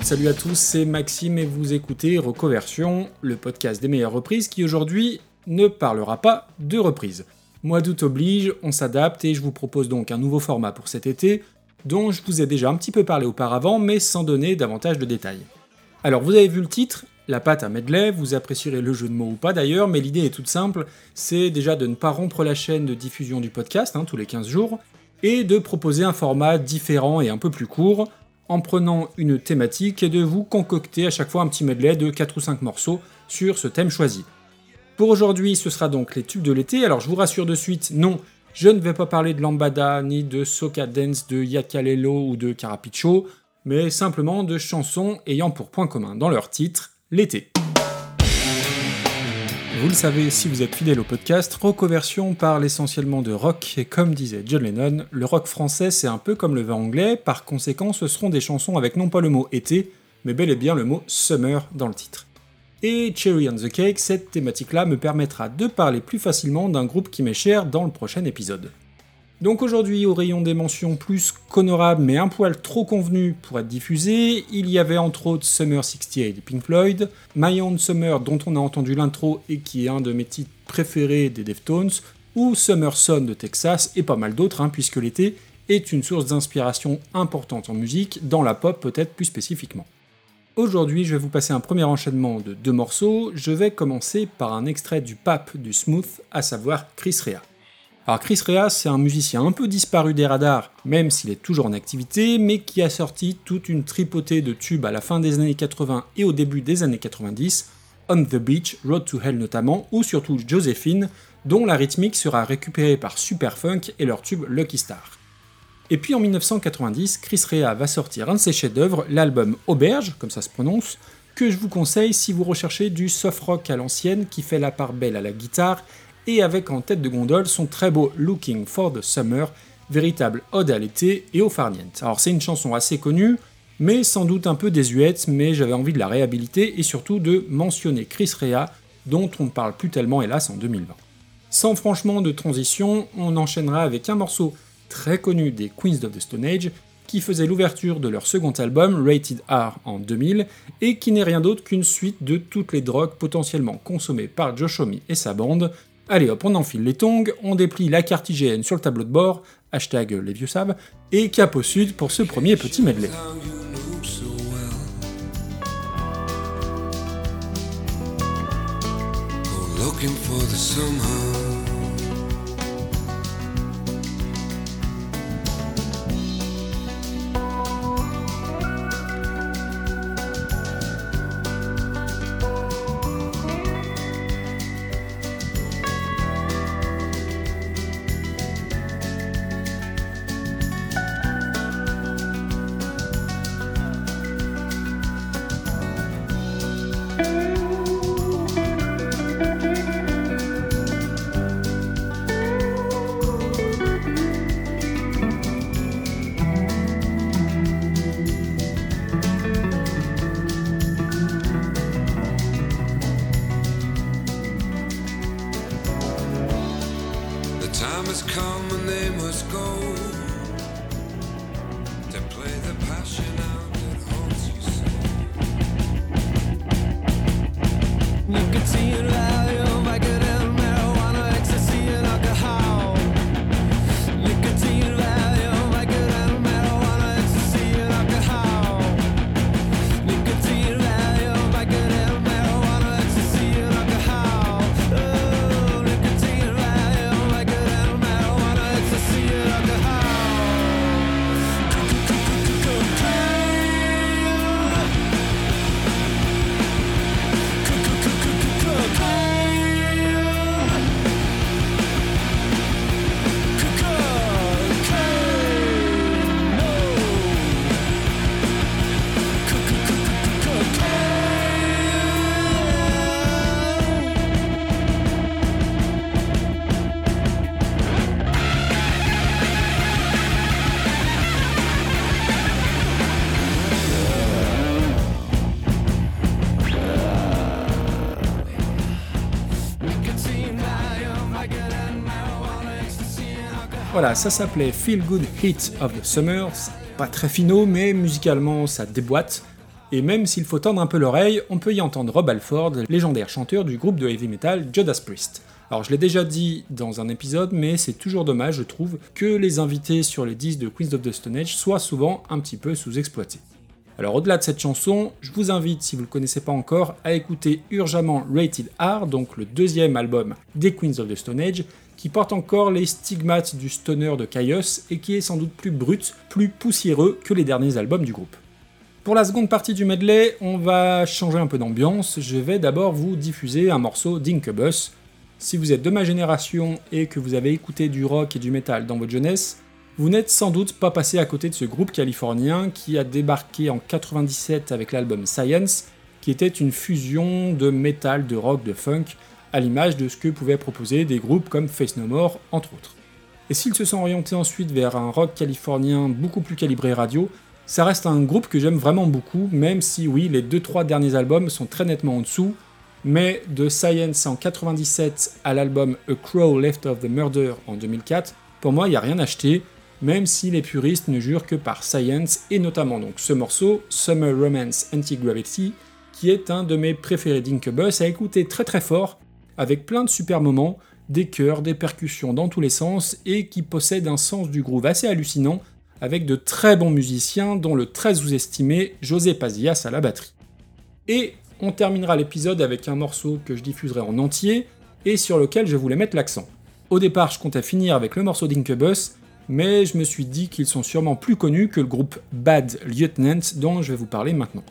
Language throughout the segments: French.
salut à tous, c'est Maxime et vous écoutez Recoversion, le podcast des meilleures reprises qui aujourd'hui ne parlera pas de reprises. Mois d'août oblige, on s'adapte et je vous propose donc un nouveau format pour cet été, dont je vous ai déjà un petit peu parlé auparavant, mais sans donner davantage de détails. Alors vous avez vu le titre, la pâte à medley, vous apprécierez le jeu de mots ou pas d'ailleurs, mais l'idée est toute simple, c'est déjà de ne pas rompre la chaîne de diffusion du podcast, hein, tous les 15 jours, et de proposer un format différent et un peu plus court, en prenant une thématique et de vous concocter à chaque fois un petit medley de 4 ou 5 morceaux sur ce thème choisi. Pour aujourd'hui, ce sera donc les tubes de l'été, alors je vous rassure de suite, non, je ne vais pas parler de Lambada, ni de Soca Dance, de Yakalelo ou de Carapicho, mais simplement de chansons ayant pour point commun dans leur titre l'été. Vous le savez si vous êtes fidèle au podcast, Rockoversion parle essentiellement de rock, et comme disait John Lennon, le rock français c'est un peu comme le vin anglais, par conséquent ce seront des chansons avec non pas le mot été, mais bel et bien le mot summer dans le titre. Et Cherry on the Cake, cette thématique-là me permettra de parler plus facilement d'un groupe qui m'est cher dans le prochain épisode. Donc aujourd'hui, au rayon des mentions plus qu'honorables mais un poil trop convenues pour être diffusées, il y avait entre autres Summer 68 de Pink Floyd, My Own Summer dont on a entendu l'intro et qui est un de mes titres préférés des Deftones, ou Summer Sun de Texas et pas mal d'autres hein, puisque l'été est une source d'inspiration importante en musique, dans la pop peut-être plus spécifiquement. Aujourd'hui, je vais vous passer un premier enchaînement de deux morceaux. Je vais commencer par un extrait du pape du smooth, à savoir Chris Rea. Alors Chris Rea, c'est un musicien un peu disparu des radars, même s'il est toujours en activité, mais qui a sorti toute une tripotée de tubes à la fin des années 80 et au début des années 90, On the Beach, Road to Hell notamment, ou surtout Josephine, dont la rythmique sera récupérée par Superfunk et leur tube Lucky Star. Et puis en 1990, Chris Rea va sortir un de ses chefs-d'œuvre, l'album Auberge, comme ça se prononce, que je vous conseille si vous recherchez du soft rock à l'ancienne qui fait la part belle à la guitare et avec en tête de gondole son très beau Looking for the Summer, véritable ode à l'été et au farniente. Alors c'est une chanson assez connue, mais sans doute un peu désuète, mais j'avais envie de la réhabiliter et surtout de mentionner Chris Rea, dont on ne parle plus tellement hélas en 2020. Sans franchement de transition, on enchaînera avec un morceau très connu des Queens of the Stone Age, qui faisait l'ouverture de leur second album, Rated R, en 2000, et qui n'est rien d'autre qu'une suite de toutes les drogues potentiellement consommées par Josh Homme et sa bande, Allez hop, on enfile les tongs, on déplie la carte IGN sur le tableau de bord, hashtag les vieux savent, et cap au sud pour ce premier petit medley. come and they must go. Voilà, ça s'appelait Feel Good Hit of the Summer. Pas très finaux, mais musicalement ça déboîte. et même s'il faut tendre un peu l'oreille, on peut y entendre Rob Alford, légendaire chanteur du groupe de heavy metal Judas Priest. Alors je l'ai déjà dit dans un épisode, mais c'est toujours dommage, je trouve, que les invités sur les disques de Queens of the Stone Age soient souvent un petit peu sous-exploités. Alors au-delà de cette chanson, je vous invite, si vous ne le connaissez pas encore, à écouter urgemment Rated R, donc le deuxième album des Queens of the Stone Age, qui porte encore les stigmates du stoner de Chaos et qui est sans doute plus brut, plus poussiéreux que les derniers albums du groupe. Pour la seconde partie du medley, on va changer un peu d'ambiance. Je vais d'abord vous diffuser un morceau d'Incubus. Si vous êtes de ma génération et que vous avez écouté du rock et du metal dans votre jeunesse, vous n'êtes sans doute pas passé à côté de ce groupe californien qui a débarqué en 97 avec l'album Science, qui était une fusion de metal, de rock, de funk, à l'image de ce que pouvaient proposer des groupes comme Face No More, entre autres. Et s'ils se sont orientés ensuite vers un rock californien beaucoup plus calibré radio, ça reste un groupe que j'aime vraiment beaucoup, même si oui, les 2-3 derniers albums sont très nettement en dessous, mais de Science en 97 à l'album A Crow Left of the Murder en 2004, pour moi il n'y a rien acheté, même si les puristes ne jurent que par Science, et notamment donc ce morceau, Summer Romance Anti-Gravity, qui est un de mes préférés d'Incubus, à écouter très très fort, avec plein de super moments, des chœurs, des percussions dans tous les sens, et qui possède un sens du groove assez hallucinant, avec de très bons musiciens, dont le très sous-estimé José Pazillas à la batterie. Et on terminera l'épisode avec un morceau que je diffuserai en entier et sur lequel je voulais mettre l'accent. Au départ, je comptais finir avec le morceau d'Incubus, mais je me suis dit qu'ils sont sûrement plus connus que le groupe Bad Lieutenant dont je vais vous parler maintenant.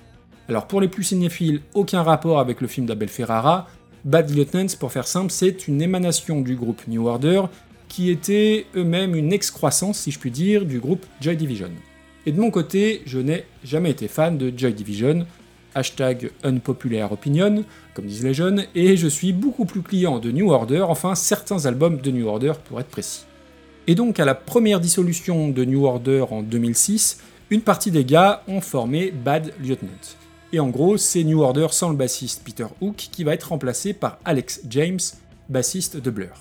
Alors pour les plus cinéphiles, aucun rapport avec le film d'Abel Ferrara, Bad Lieutenant, pour faire simple, c'est une émanation du groupe New Order qui étaient eux-mêmes une excroissance, si je puis dire, du groupe Joy Division. Et de mon côté, je n'ai jamais été fan de Joy Division, hashtag unpopular opinion, comme disent les jeunes, et je suis beaucoup plus client de New Order, enfin certains albums de New Order pour être précis. Et donc à la première dissolution de New Order en 2006, une partie des gars ont formé Bad Lieutenant. Et en gros, c'est New Order sans le bassiste Peter Hook qui va être remplacé par Alex James, bassiste de Blur.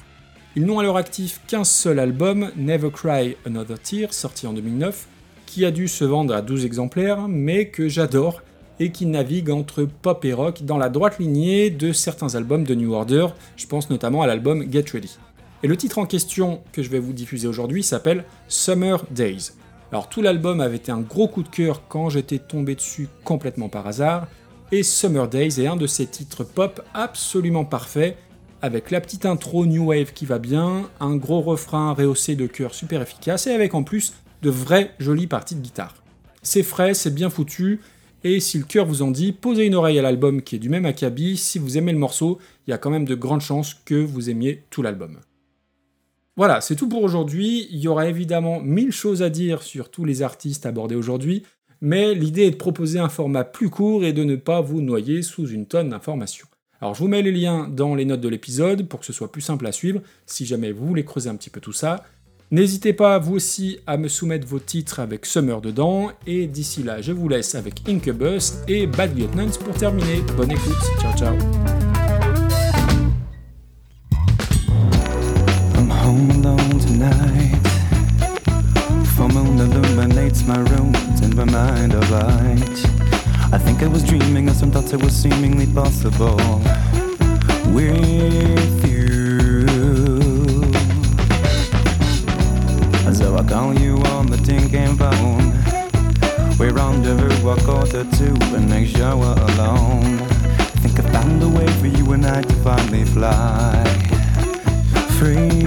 Ils n'ont à leur actif qu'un seul album, Never Cry Another Tear, sorti en 2009, qui a dû se vendre à 12 exemplaires, mais que j'adore et qui navigue entre pop et rock dans la droite lignée de certains albums de New Order, je pense notamment à l'album Get Ready. Et le titre en question que je vais vous diffuser aujourd'hui s'appelle Summer Days. Alors tout l'album avait été un gros coup de cœur quand j'étais tombé dessus complètement par hasard, et Summer Days est un de ces titres pop absolument parfaits avec la petite intro New Wave qui va bien, un gros refrain rehaussé de chœur super efficace, et avec en plus de vraies jolies parties de guitare. C'est frais, c'est bien foutu, et si le cœur vous en dit, posez une oreille à l'album qui est du même acabit, si vous aimez le morceau, il y a quand même de grandes chances que vous aimiez tout l'album. Voilà, c'est tout pour aujourd'hui, il y aura évidemment mille choses à dire sur tous les artistes abordés aujourd'hui, mais l'idée est de proposer un format plus court et de ne pas vous noyer sous une tonne d'informations. Alors je vous mets les liens dans les notes de l'épisode pour que ce soit plus simple à suivre si jamais vous voulez creuser un petit peu tout ça. N'hésitez pas vous aussi à me soumettre vos titres avec Summer dedans et d'ici là je vous laisse avec Incubus et Bad Lieutenants pour terminer. Bonne écoute, ciao ciao. I think I was dreaming of some thoughts that were seemingly possible with you. So I call you on the tinking phone. We're rendezvous a quarter to and make sure we're alone. Think I found a way for you and I to finally fly free.